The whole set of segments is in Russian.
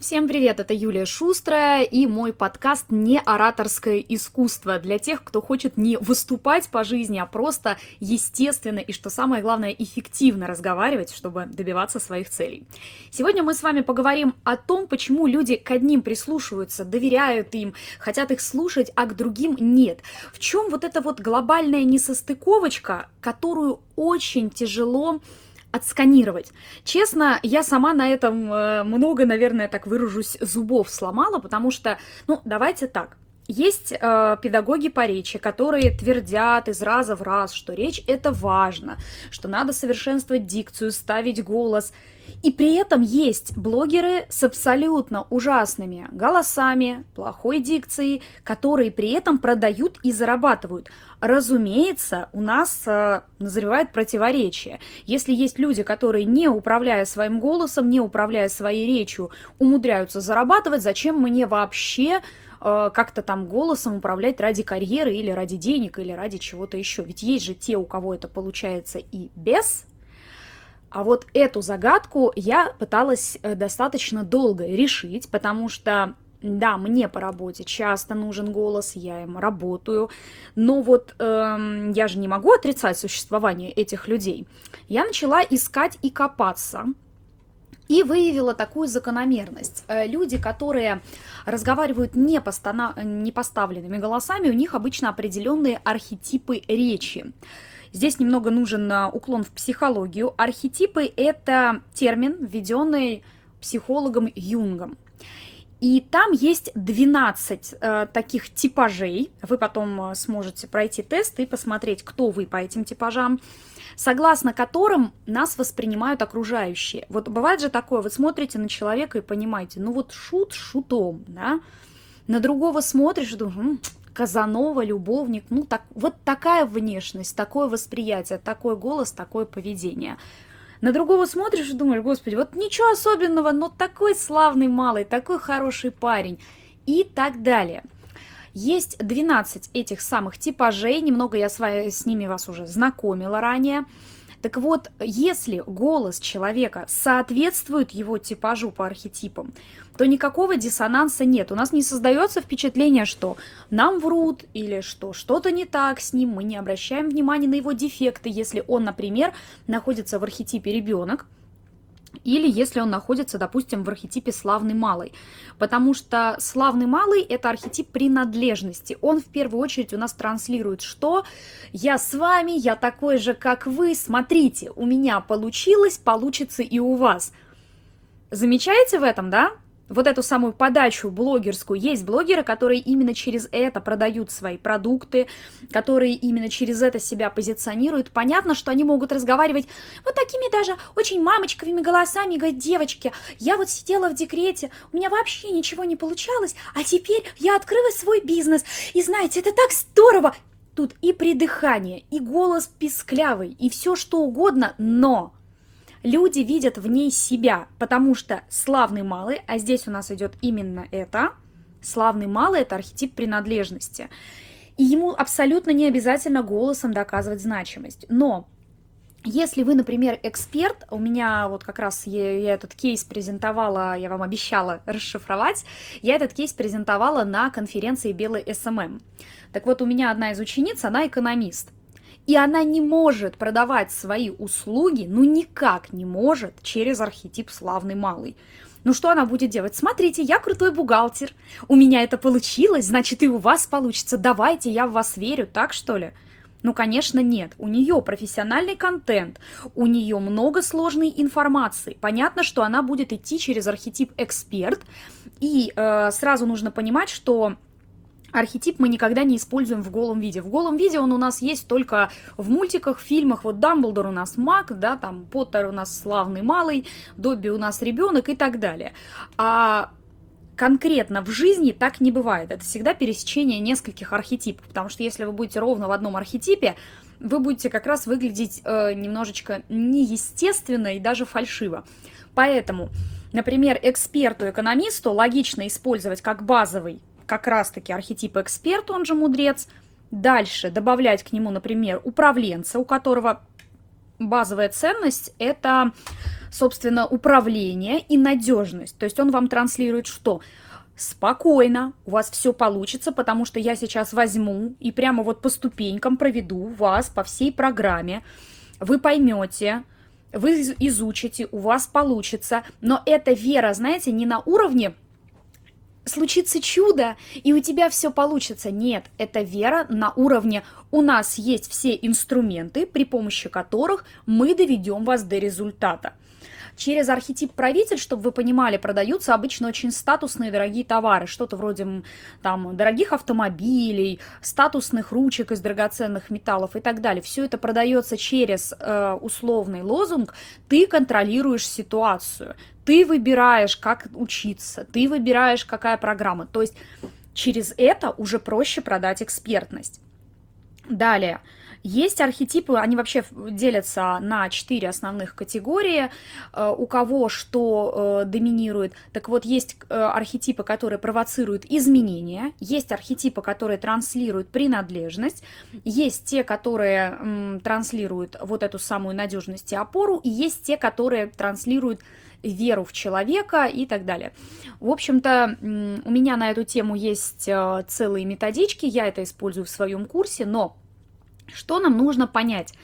Всем привет, это Юлия Шустрая и мой подкаст «Не ораторское искусство» для тех, кто хочет не выступать по жизни, а просто естественно и, что самое главное, эффективно разговаривать, чтобы добиваться своих целей. Сегодня мы с вами поговорим о том, почему люди к одним прислушиваются, доверяют им, хотят их слушать, а к другим нет. В чем вот эта вот глобальная несостыковочка, которую очень тяжело отсканировать. Честно, я сама на этом э, много, наверное, так выражусь, зубов сломала, потому что, ну, давайте так. Есть э, педагоги по речи, которые твердят из раза в раз, что речь это важно, что надо совершенствовать дикцию, ставить голос. И при этом есть блогеры с абсолютно ужасными голосами, плохой дикцией, которые при этом продают и зарабатывают. Разумеется, у нас э, назревает противоречие. Если есть люди, которые, не управляя своим голосом, не управляя своей речью, умудряются зарабатывать, зачем мне вообще как-то там голосом управлять ради карьеры или ради денег или ради чего-то еще? Ведь есть же те, у кого это получается и без а вот эту загадку я пыталась э, достаточно долго решить, потому что да, мне по работе часто нужен голос, я им работаю, но вот эм, я же не могу отрицать существование этих людей. Я начала искать и копаться, и выявила такую закономерность. Э, люди, которые разговаривают не, постана... не поставленными голосами, у них обычно определенные архетипы речи. Здесь немного нужен э, уклон в психологию. Архетипы – это термин, введенный психологом Юнгом. И там есть 12 э, таких типажей. Вы потом э, сможете пройти тест и посмотреть, кто вы по этим типажам, согласно которым нас воспринимают окружающие. Вот бывает же такое, вы смотрите на человека и понимаете, ну вот шут шутом, да, на другого смотришь и думаешь, Казанова, любовник, ну так, вот такая внешность, такое восприятие, такой голос, такое поведение. На другого смотришь и думаешь, господи, вот ничего особенного, но такой славный малый, такой хороший парень и так далее. Есть 12 этих самых типажей, немного я с, вами, с ними вас уже знакомила ранее. Так вот, если голос человека соответствует его типажу по архетипам, то никакого диссонанса нет. У нас не создается впечатление, что нам врут или что что-то не так с ним, мы не обращаем внимания на его дефекты, если он, например, находится в архетипе ребенок, или если он находится, допустим, в архетипе славный малый. Потому что славный малый – это архетип принадлежности. Он в первую очередь у нас транслирует, что я с вами, я такой же, как вы, смотрите, у меня получилось, получится и у вас. Замечаете в этом, да? Вот эту самую подачу блогерскую. Есть блогеры, которые именно через это продают свои продукты, которые именно через это себя позиционируют. Понятно, что они могут разговаривать вот такими даже очень мамочковыми голосами, говорить, девочки, я вот сидела в декрете, у меня вообще ничего не получалось, а теперь я открыла свой бизнес. И знаете, это так здорово! Тут и придыхание, и голос писклявый, и все что угодно, но люди видят в ней себя, потому что славный малый, а здесь у нас идет именно это, славный малый – это архетип принадлежности. И ему абсолютно не обязательно голосом доказывать значимость. Но если вы, например, эксперт, у меня вот как раз я, я этот кейс презентовала, я вам обещала расшифровать, я этот кейс презентовала на конференции Белый СММ. Так вот, у меня одна из учениц, она экономист. И она не может продавать свои услуги, ну никак не может через архетип славный малый. Ну что она будет делать? Смотрите, я крутой бухгалтер. У меня это получилось, значит и у вас получится. Давайте, я в вас верю, так что ли? Ну, конечно, нет. У нее профессиональный контент, у нее много сложной информации. Понятно, что она будет идти через архетип эксперт. И э, сразу нужно понимать, что Архетип мы никогда не используем в голом виде. В голом виде он у нас есть только в мультиках, фильмах. Вот Дамблдор у нас маг, да, там Поттер у нас славный малый, Добби у нас ребенок и так далее. А конкретно в жизни так не бывает. Это всегда пересечение нескольких архетипов, потому что если вы будете ровно в одном архетипе, вы будете как раз выглядеть э, немножечко неестественно и даже фальшиво. Поэтому, например, эксперту-экономисту логично использовать как базовый как раз-таки архетип эксперт, он же мудрец. Дальше добавлять к нему, например, управленца, у которого базовая ценность – это собственно, управление и надежность. То есть он вам транслирует что? Спокойно, у вас все получится, потому что я сейчас возьму и прямо вот по ступенькам проведу вас по всей программе. Вы поймете, вы изучите, у вас получится. Но эта вера, знаете, не на уровне случится чудо, и у тебя все получится. Нет, это вера на уровне у нас есть все инструменты, при помощи которых мы доведем вас до результата. Через архетип правитель, чтобы вы понимали, продаются обычно очень статусные дорогие товары, что-то вроде там дорогих автомобилей, статусных ручек из драгоценных металлов и так далее. Все это продается через э, условный лозунг «ты контролируешь ситуацию», ты выбираешь, как учиться, ты выбираешь, какая программа. То есть через это уже проще продать экспертность. Далее. Есть архетипы, они вообще делятся на четыре основных категории. Э, у кого что э, доминирует. Так вот, есть э, архетипы, которые провоцируют изменения, есть архетипы, которые транслируют принадлежность, есть те, которые транслируют вот эту самую надежность и опору, и есть те, которые транслируют веру в человека и так далее. В общем-то, у меня на эту тему есть э, целые методички, я это использую в своем курсе, но что нам нужно понять?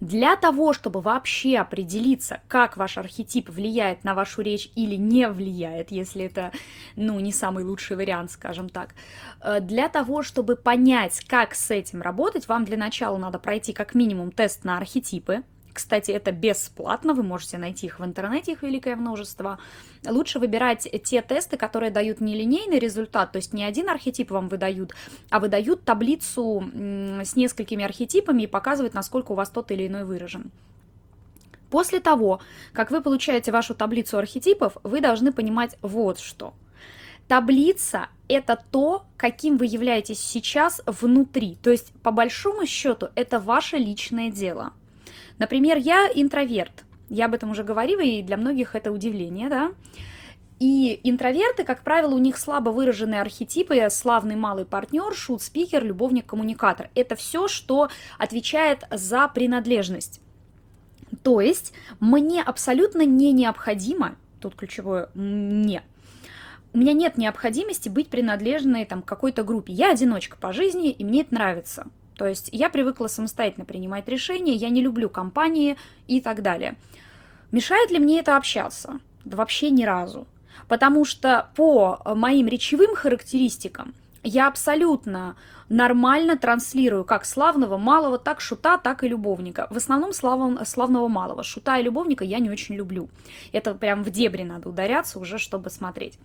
Для того, чтобы вообще определиться, как ваш архетип влияет на вашу речь или не влияет, если это, ну, не самый лучший вариант, скажем так, э, для того, чтобы понять, как с этим работать, вам для начала надо пройти как минимум тест на архетипы, кстати, это бесплатно, вы можете найти их в интернете, их великое множество. Лучше выбирать те тесты, которые дают нелинейный результат, то есть не один архетип вам выдают, а выдают таблицу с несколькими архетипами и показывают, насколько у вас тот или иной выражен. После того, как вы получаете вашу таблицу архетипов, вы должны понимать вот что. Таблица – это то, каким вы являетесь сейчас внутри. То есть, по большому счету, это ваше личное дело – Например, я интроверт. Я об этом уже говорила, и для многих это удивление, да. И интроверты, как правило, у них слабо выраженные архетипы, славный малый партнер, шут-спикер, любовник-коммуникатор. Это все, что отвечает за принадлежность. То есть мне абсолютно не необходимо, тут ключевое «не», у меня нет необходимости быть принадлежной там, какой-то группе. Я одиночка по жизни, и мне это нравится. То есть я привыкла самостоятельно принимать решения, я не люблю компании и так далее. Мешает ли мне это общаться? Да вообще ни разу. Потому что по моим речевым характеристикам я абсолютно нормально транслирую как славного малого, так шута, так и любовника. В основном славного, славного малого. Шута и любовника я не очень люблю. Это прям в дебри надо ударяться уже, чтобы смотреть.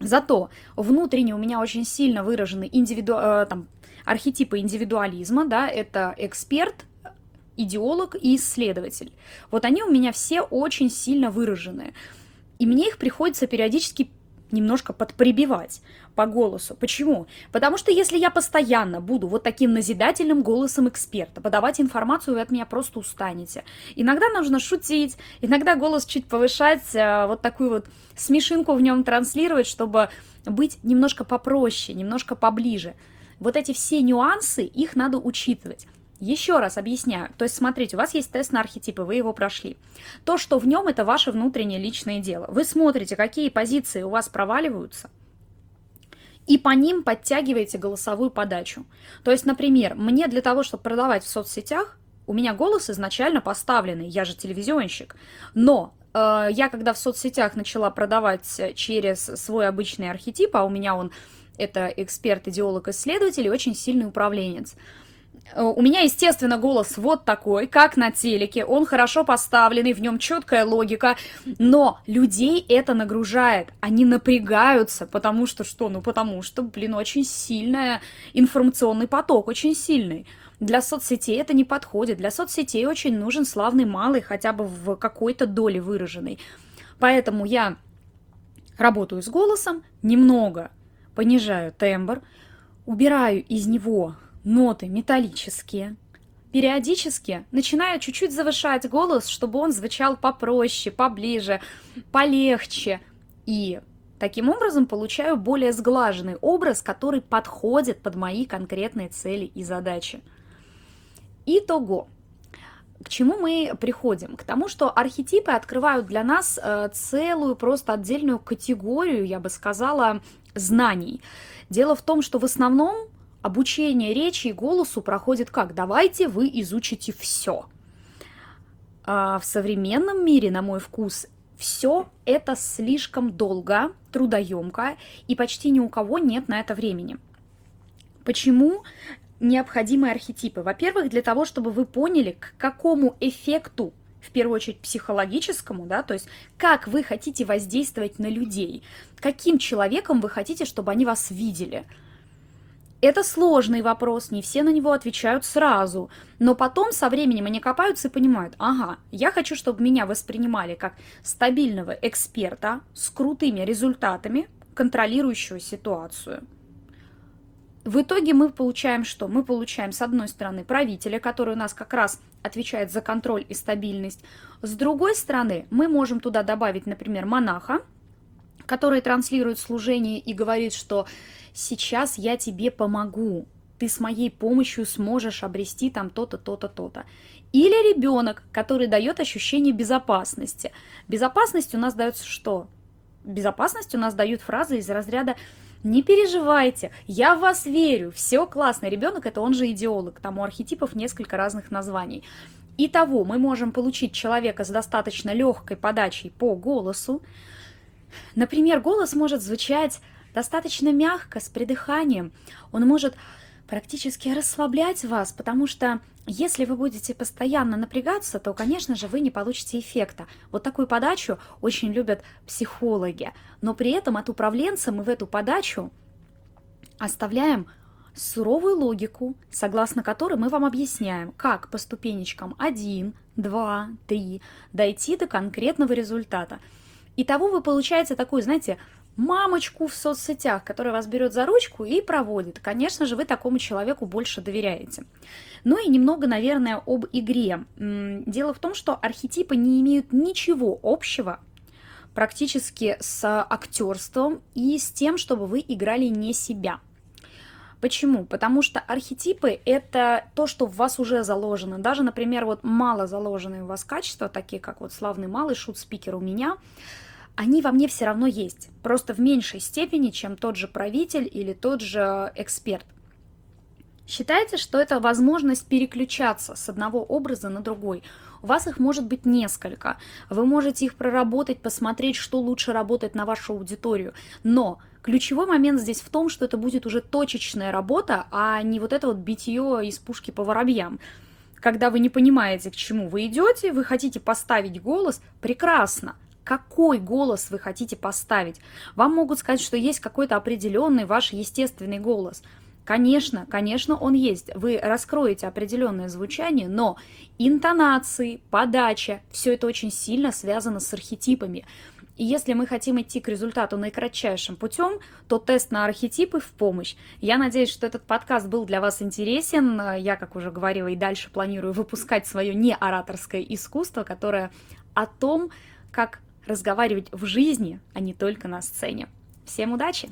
Зато внутренне у меня очень сильно выражены индивиду... Э, там, архетипы индивидуализма, да, это эксперт, идеолог и исследователь. Вот они у меня все очень сильно выражены. И мне их приходится периодически немножко подприбивать по голосу. Почему? Потому что если я постоянно буду вот таким назидательным голосом эксперта подавать информацию, вы от меня просто устанете. Иногда нужно шутить, иногда голос чуть повышать, э, вот такую вот смешинку в нем транслировать, чтобы быть немножко попроще, немножко поближе. Вот эти все нюансы, их надо учитывать. Еще раз объясняю. То есть, смотрите, у вас есть тест на архетипы, вы его прошли. То, что в нем, это ваше внутреннее личное дело. Вы смотрите, какие позиции у вас проваливаются, и по ним подтягиваете голосовую подачу. То есть, например, мне для того, чтобы продавать в соцсетях, у меня голос изначально поставленный, я же телевизионщик, но э, я когда в соцсетях начала продавать через свой обычный архетип, а у меня он это эксперт, идеолог, исследователь и очень сильный управленец. Э, у меня, естественно, голос вот такой, как на телеке, он хорошо поставленный, в нем четкая логика, но людей это нагружает, они напрягаются, потому что что? Ну, потому что, блин, очень сильный информационный поток, очень сильный. Для соцсетей это не подходит, для соцсетей очень нужен славный малый, хотя бы в какой-то доле выраженный. Поэтому я работаю с голосом немного, понижаю тембр, убираю из него ноты металлические, периодически начинаю чуть-чуть завышать голос, чтобы он звучал попроще, поближе, полегче. И таким образом получаю более сглаженный образ, который подходит под мои конкретные цели и задачи. Итого. к чему мы приходим? К тому, что архетипы открывают для нас э, целую просто отдельную категорию, я бы сказала, знаний. Дело в том, что в основном обучение речи и голосу проходит как? Давайте вы изучите все. А в современном мире, на мой вкус, все это слишком долго, трудоемко, и почти ни у кого нет на это времени. Почему необходимы архетипы? Во-первых, для того, чтобы вы поняли, к какому эффекту в первую очередь психологическому, да, то есть как вы хотите воздействовать на людей, каким человеком вы хотите, чтобы они вас видели. Это сложный вопрос, не все на него отвечают сразу, но потом со временем они копаются и понимают, ага, я хочу, чтобы меня воспринимали как стабильного эксперта с крутыми результатами, контролирующего ситуацию. В итоге мы получаем что? Мы получаем, с одной стороны, правителя, который у нас как раз отвечает за контроль и стабильность. С другой стороны, мы можем туда добавить, например, монаха, который транслирует служение и говорит, что сейчас я тебе помогу, ты с моей помощью сможешь обрести там то-то, то-то, то-то. Или ребенок, который дает ощущение безопасности. Безопасность у нас дается что? Безопасность у нас дают фразы из разряда не переживайте, я в вас верю, все классно. Ребенок это он же идеолог, там у архетипов несколько разных названий. Итого мы можем получить человека с достаточно легкой подачей по голосу. Например, голос может звучать достаточно мягко, с придыханием. Он может практически расслаблять вас, потому что если вы будете постоянно напрягаться, то, конечно же, вы не получите эффекта. Вот такую подачу очень любят психологи. Но при этом от управленца мы в эту подачу оставляем суровую логику, согласно которой мы вам объясняем, как по ступенечкам 1, 2, 3 дойти до конкретного результата. Итого вы получаете такую, знаете, мамочку в соцсетях, которая вас берет за ручку и проводит. Конечно же, вы такому человеку больше доверяете. Ну и немного, наверное, об игре. Дело в том, что архетипы не имеют ничего общего практически с актерством и с тем, чтобы вы играли не себя. Почему? Потому что архетипы — это то, что в вас уже заложено. Даже, например, вот мало заложенные у вас качества, такие как вот славный малый шут-спикер у меня — они во мне все равно есть, просто в меньшей степени, чем тот же правитель или тот же эксперт. Считайте, что это возможность переключаться с одного образа на другой. У вас их может быть несколько. Вы можете их проработать, посмотреть, что лучше работает на вашу аудиторию. Но ключевой момент здесь в том, что это будет уже точечная работа, а не вот это вот битье из пушки по воробьям. Когда вы не понимаете, к чему вы идете, вы хотите поставить голос, прекрасно какой голос вы хотите поставить. Вам могут сказать, что есть какой-то определенный ваш естественный голос. Конечно, конечно, он есть. Вы раскроете определенное звучание, но интонации, подача, все это очень сильно связано с архетипами. И если мы хотим идти к результату наикратчайшим путем, то тест на архетипы в помощь. Я надеюсь, что этот подкаст был для вас интересен. Я, как уже говорила, и дальше планирую выпускать свое неораторское искусство, которое о том, как разговаривать в жизни, а не только на сцене. Всем удачи!